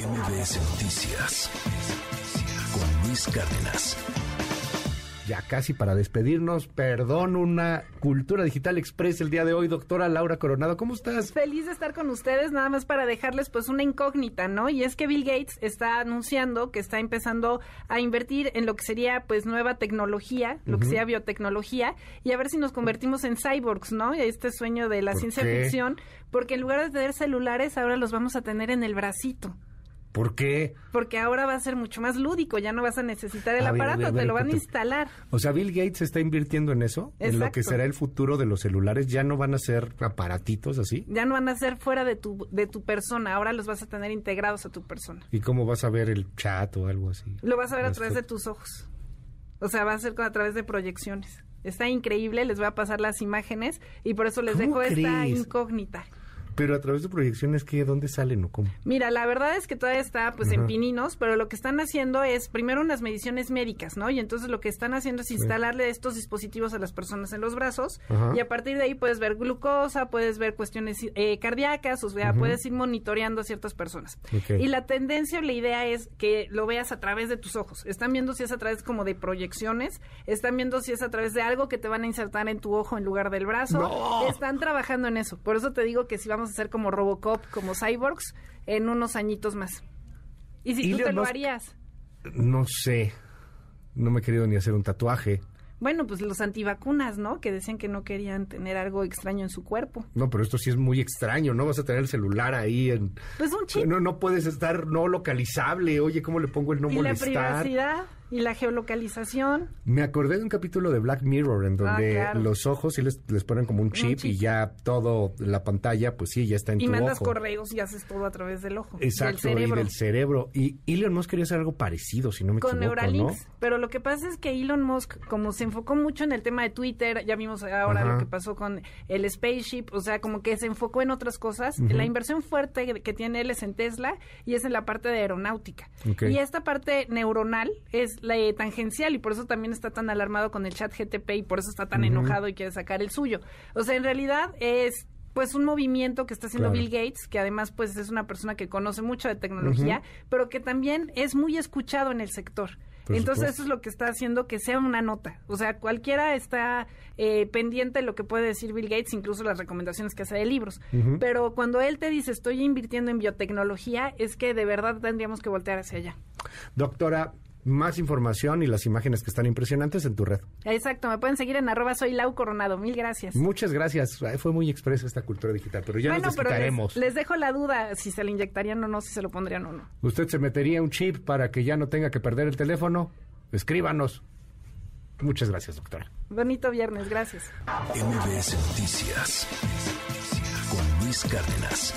MBS Noticias con Luis Cárdenas. Ya casi para despedirnos, perdón, una Cultura Digital Express el día de hoy, doctora Laura Coronado, ¿cómo estás? Feliz de estar con ustedes, nada más para dejarles pues una incógnita, ¿no? Y es que Bill Gates está anunciando que está empezando a invertir en lo que sería pues nueva tecnología, lo que sería biotecnología, y a ver si nos convertimos en cyborgs, ¿no? Y este sueño de la ciencia ficción, porque en lugar de tener celulares, ahora los vamos a tener en el bracito. ¿Por qué? Porque ahora va a ser mucho más lúdico, ya no vas a necesitar el aparato, te lo van a instalar. O sea, Bill Gates está invirtiendo en eso, en lo que será el futuro de los celulares, ya no van a ser aparatitos así. Ya no van a ser fuera de tu de tu persona, ahora los vas a tener integrados a tu persona. ¿Y cómo vas a ver el chat o algo así? Lo vas a ver a través de tus ojos. O sea, va a ser a través de proyecciones. Está increíble, les voy a pasar las imágenes y por eso les dejo esta incógnita. Pero a través de proyecciones, ¿qué? ¿Dónde salen o cómo? Mira, la verdad es que todavía está pues en pininos, pero lo que están haciendo es primero unas mediciones médicas, ¿no? Y entonces lo que están haciendo es instalarle estos dispositivos a las personas en los brazos y a partir de ahí puedes ver glucosa, puedes ver cuestiones eh, cardíacas, o sea, puedes ir monitoreando a ciertas personas. Y la tendencia o la idea es que lo veas a través de tus ojos. Están viendo si es a través como de proyecciones, están viendo si es a través de algo que te van a insertar en tu ojo en lugar del brazo. Están trabajando en eso. Por eso te digo que si vamos ser como Robocop, como cyborgs, en unos añitos más. ¿Y si tú te lo harías? No sé. No me he querido ni hacer un tatuaje. Bueno, pues los antivacunas, ¿no? Que decían que no querían tener algo extraño en su cuerpo. No, pero esto sí es muy extraño, ¿no? Vas a tener el celular ahí en... Pues un chip. No, no puedes estar no localizable. Oye, ¿cómo le pongo el no ¿Y molestar? la privacidad? ¿Y la geolocalización? Me acordé de un capítulo de Black Mirror en donde los ojos sí les, les ponen como un chip, y ya todo la pantalla, pues sí, ya está en tu ojo. Y mandas correos y haces todo a través del ojo. Exacto, del y del cerebro. Y Elon Musk quería hacer algo parecido, si no me Con equivoco, Neuralinks. Pero lo que pasa es que Elon Musk, como se enfocó mucho en el tema de Twitter, ya vimos ahora lo que pasó con el Spaceship, o sea, como que se enfocó en otras cosas. La inversión fuerte que tiene él es en Tesla y es en la parte de aeronáutica. Y esta parte neuronal es la tangencial y por eso también está tan alarmado con el chat GTP y por eso está tan enojado y quiere sacar el suyo. O sea, en realidad es pues un movimiento que está haciendo Bill Gates, que además pues es una persona que conoce mucho de tecnología, pero que también es muy escuchado en el sector. Entonces eso es lo que está haciendo que sea una nota. O sea, cualquiera está eh, pendiente de lo que puede decir Bill Gates, incluso las recomendaciones que hace de libros. Pero cuando él te dice estoy invirtiendo en biotecnología, es que de verdad tendríamos que voltear hacia allá. Doctora, más información y las imágenes que están impresionantes en tu red. Exacto, me pueden seguir en arroba soy Lau Coronado. Mil gracias. Muchas gracias. Fue muy expresa esta cultura digital, pero ya nos desquitaremos. Les, les, dejo la duda si se le inyectarían o no, si se lo pondrían o no. ¿Usted se metería un chip para que ya no tenga que perder el teléfono? Escríbanos. Muchas gracias, doctora. Bonito viernes, gracias. MBS Noticias con Luis Cárdenas.